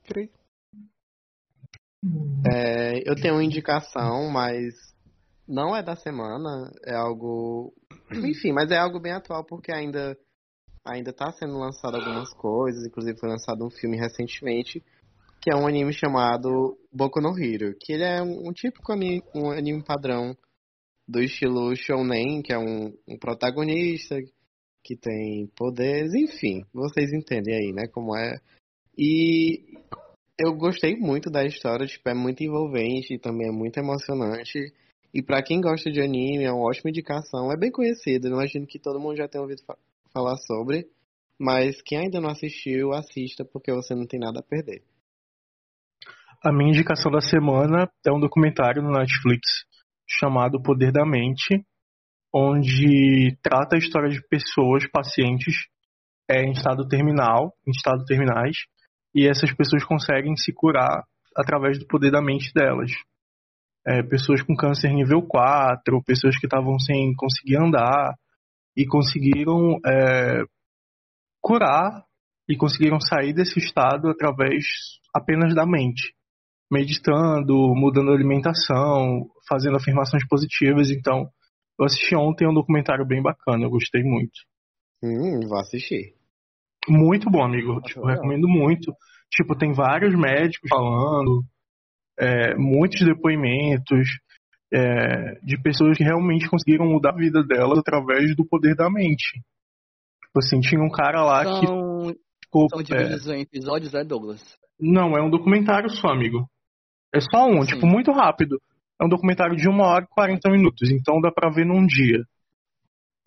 Speaker 4: Cri.
Speaker 5: É, eu tenho uma indicação, mas não é da semana, é algo. Enfim, mas é algo bem atual porque ainda ainda tá sendo lançado algumas coisas, inclusive foi lançado um filme recentemente, que é um anime chamado Boku no Hero, que ele é um, um típico anime, um anime padrão do estilo shounen, que é um, um protagonista que tem poderes, enfim, vocês entendem aí, né, como é. E eu gostei muito da história, tipo, é muito envolvente e também é muito emocionante. E pra quem gosta de anime, é uma ótima indicação. É bem conhecido, imagino que todo mundo já tenha ouvido fa- falar sobre. Mas quem ainda não assistiu, assista, porque você não tem nada a perder.
Speaker 2: A minha indicação da semana é um documentário no Netflix chamado O Poder da Mente, onde trata a história de pessoas, pacientes, é, em estado terminal, em estado terminais, e essas pessoas conseguem se curar através do poder da mente delas. É, pessoas com câncer nível 4, pessoas que estavam sem conseguir andar e conseguiram é, curar e conseguiram sair desse estado através apenas da mente meditando, mudando a alimentação, fazendo afirmações positivas. Então, eu assisti ontem um documentário bem bacana, eu gostei muito.
Speaker 5: Hum, vou assistir.
Speaker 2: Muito bom, amigo. Tipo, recomendo muito. Tipo, tem vários médicos falando, é, muitos depoimentos é, de pessoas que realmente conseguiram mudar a vida delas através do poder da mente. Tipo assim, tinha um cara lá que
Speaker 3: São,
Speaker 2: ficou.
Speaker 3: são
Speaker 2: é,
Speaker 3: divididos em episódios, né, Douglas?
Speaker 2: não, é um documentário só, amigo. É só um,
Speaker 3: Sim.
Speaker 2: tipo, muito rápido. É um documentário de uma hora e 40 minutos, então dá pra ver num dia.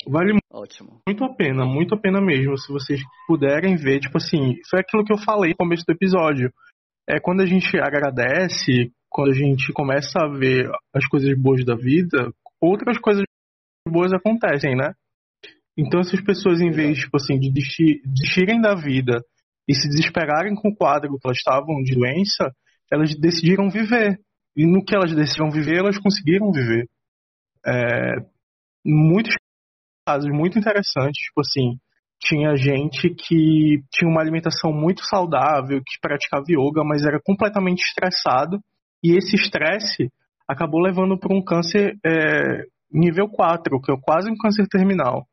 Speaker 2: Vale
Speaker 3: Ótimo.
Speaker 2: muito a pena, muito a pena mesmo, se vocês puderem ver, tipo assim, foi aquilo que eu falei no começo do episódio. É quando a gente agradece, quando a gente começa a ver as coisas boas da vida, outras coisas boas acontecem, né? Então essas pessoas, em vez, tipo assim, de desistir- desistirem da vida e se desesperarem com o quadro que elas estavam de doença, elas decidiram viver. E no que elas decidiram viver, elas conseguiram viver. É, muitos casos muito interessantes, tipo assim, tinha gente que tinha uma alimentação muito saudável, que praticava yoga, mas era completamente estressado, e esse estresse acabou levando para um câncer é, nível 4, que é quase um câncer terminal.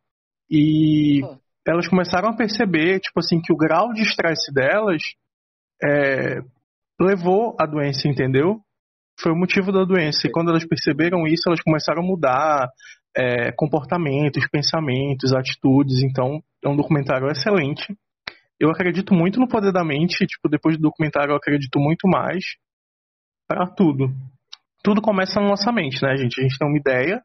Speaker 2: E
Speaker 3: Ah.
Speaker 2: elas começaram a perceber, tipo assim, que o grau de estresse delas é, levou à doença, entendeu? Foi o motivo da doença. E quando elas perceberam isso, elas começaram a mudar é, comportamentos, pensamentos, atitudes. Então, é um documentário excelente. Eu acredito muito no poder da mente. Tipo, depois do documentário, eu acredito muito mais para tudo. Tudo começa na nossa mente, né, gente? A gente tem uma ideia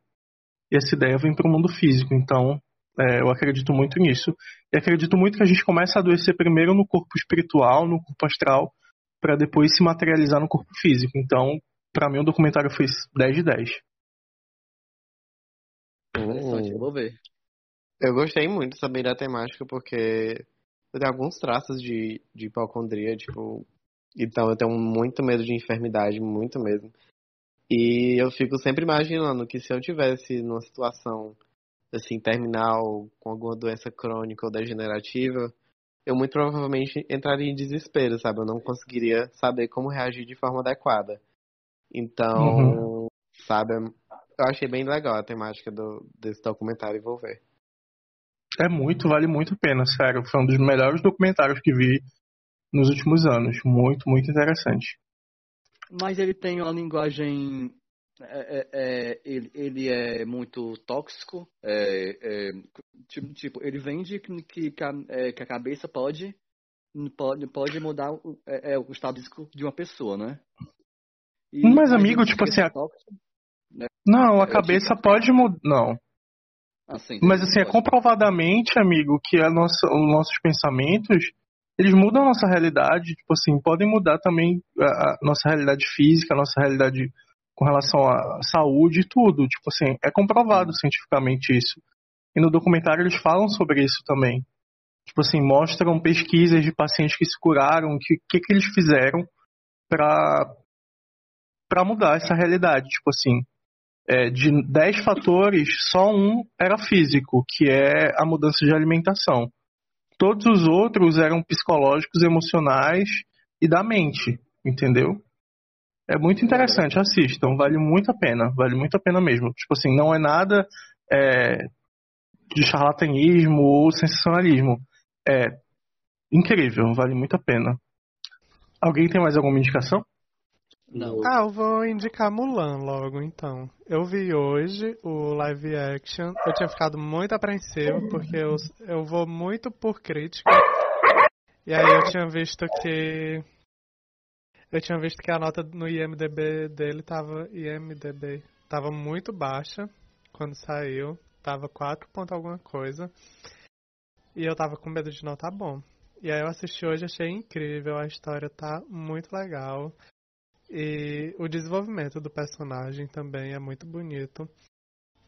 Speaker 2: e essa ideia vem para o mundo físico. Então, é, eu acredito muito nisso. E acredito muito que a gente começa a adoecer primeiro no corpo espiritual, no corpo astral, para depois se materializar no corpo físico. Então, para mim, o documentário foi 10 de 10.
Speaker 3: Interessante, eu
Speaker 5: Hum,
Speaker 3: vou ver.
Speaker 5: eu gostei muito também da temática, porque tenho alguns traços de, de hipocondria, tipo. Então eu tenho muito medo de enfermidade, muito mesmo. E eu fico sempre imaginando que se eu tivesse numa situação assim, terminal, com alguma doença crônica ou degenerativa, eu muito provavelmente entraria em desespero, sabe? Eu não conseguiria saber como reagir de forma adequada. Então, sabe, eu achei bem legal a temática do, desse documentário e vou ver.
Speaker 2: É muito, vale muito a pena, sério. Foi um dos melhores documentários que vi nos últimos anos. Muito, muito interessante.
Speaker 3: Mas ele tem uma linguagem. é, é, é, ele, ele é muito tóxico. é, tipo, tipo, ele vende que, que, que a, é, que a cabeça pode, pode, pode mudar o, o estado físico de uma pessoa, né? E-
Speaker 2: Mas, amigo, tipo assim,
Speaker 3: tóxico-
Speaker 2: Não, a cabeça pode mudar. Não.
Speaker 3: assim,
Speaker 2: Mas assim, é comprovadamente, amigo, que a nossa, os nossos pensamentos, eles mudam a nossa realidade, tipo assim, podem mudar também a, nossa realidade física, a nossa realidade com relação à saúde e tudo. Tipo assim, é comprovado cientificamente isso. E no documentário eles falam sobre isso também. Tipo assim, mostram pesquisas de pacientes que se curaram, o que, que, que eles fizeram para para mudar essa realidade. Tipo assim, é, de 10 fatores, só um era físico, que é a mudança de alimentação. Todos os outros eram psicológicos, emocionais e da mente, entendeu? É muito interessante, assistam, vale muito a pena, vale muito a pena mesmo. Tipo assim, não é nada é, de charlatanismo ou sensacionalismo. É incrível, vale muito a pena. Alguém tem mais alguma indicação?
Speaker 3: Não.
Speaker 4: Ah, eu vou indicar Mulan logo, então. Eu vi hoje o live action. Eu tinha ficado muito apreensivo, porque eu, eu vou muito por crítica. E aí eu tinha visto que Eu tinha visto que a nota no IMDB dele tava. IMDB tava muito baixa quando saiu. Tava 4 ponto alguma coisa. E eu tava com medo de não tá bom. E aí eu assisti hoje achei incrível, a história tá muito legal. E o desenvolvimento do personagem também é muito bonito.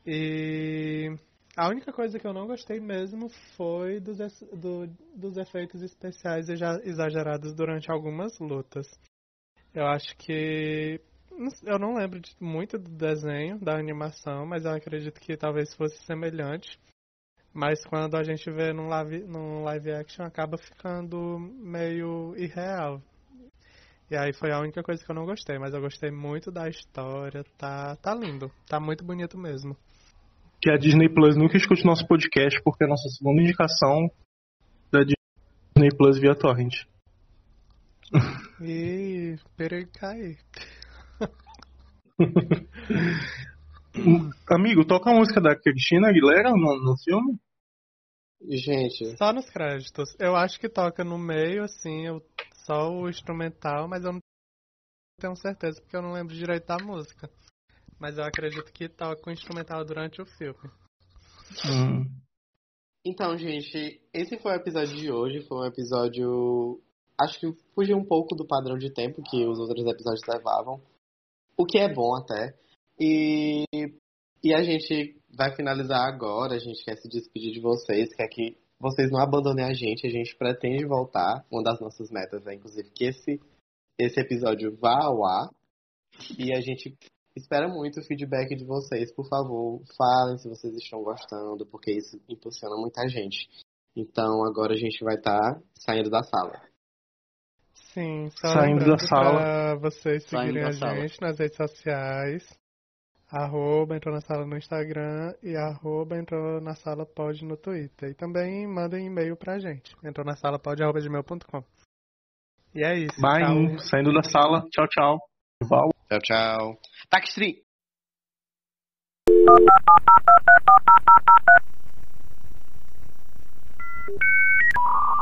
Speaker 4: E a única coisa que eu não gostei mesmo foi dos, do, dos efeitos especiais exagerados durante algumas lutas. Eu acho que. Eu não lembro de, muito do desenho, da animação, mas eu acredito que talvez fosse semelhante. Mas quando a gente vê num live, num live action acaba ficando meio irreal. E aí foi a única coisa que eu não gostei, mas eu gostei muito da história, tá, tá lindo, tá muito bonito mesmo.
Speaker 2: Que a Disney Plus nunca escute nosso podcast, porque é a nossa segunda indicação da Disney Plus via Torrent.
Speaker 4: E peraí cair.
Speaker 2: Amigo, toca a música da Cristina Aguilera no, no filme?
Speaker 5: Gente.
Speaker 4: Só nos créditos. Eu acho que toca no meio, assim, eu, só o instrumental, mas eu não tenho certeza porque eu não lembro direito da música. Mas eu acredito que toca o instrumental durante o filme.
Speaker 2: Hum.
Speaker 5: Então, gente, esse foi o episódio de hoje. Foi um episódio acho que fugiu um pouco do padrão de tempo que os outros episódios levavam. O que é bom até. E, e a gente vai finalizar agora. A gente quer se despedir de vocês. Quer que vocês não abandonem a gente. A gente pretende voltar. Uma das nossas metas é, inclusive, que esse, esse episódio vá ao ar. E a gente espera muito o feedback de vocês. Por favor, falem se vocês estão gostando, porque isso impulsiona muita gente. Então agora a gente vai estar tá saindo da sala.
Speaker 4: Sim, só
Speaker 2: Saindo da sala.
Speaker 4: Pra vocês seguirem a
Speaker 3: sala.
Speaker 4: gente nas redes sociais arroba entrou na sala no Instagram e arroba entrou na sala pod no Twitter. E também mandem e-mail pra gente. Entrou na sala pod arroba gmail.com. E é isso.
Speaker 2: Bye,
Speaker 4: tchau.
Speaker 2: saindo da sala. Tchau, tchau. Val.
Speaker 5: Tchau, tchau. Taxi. Thank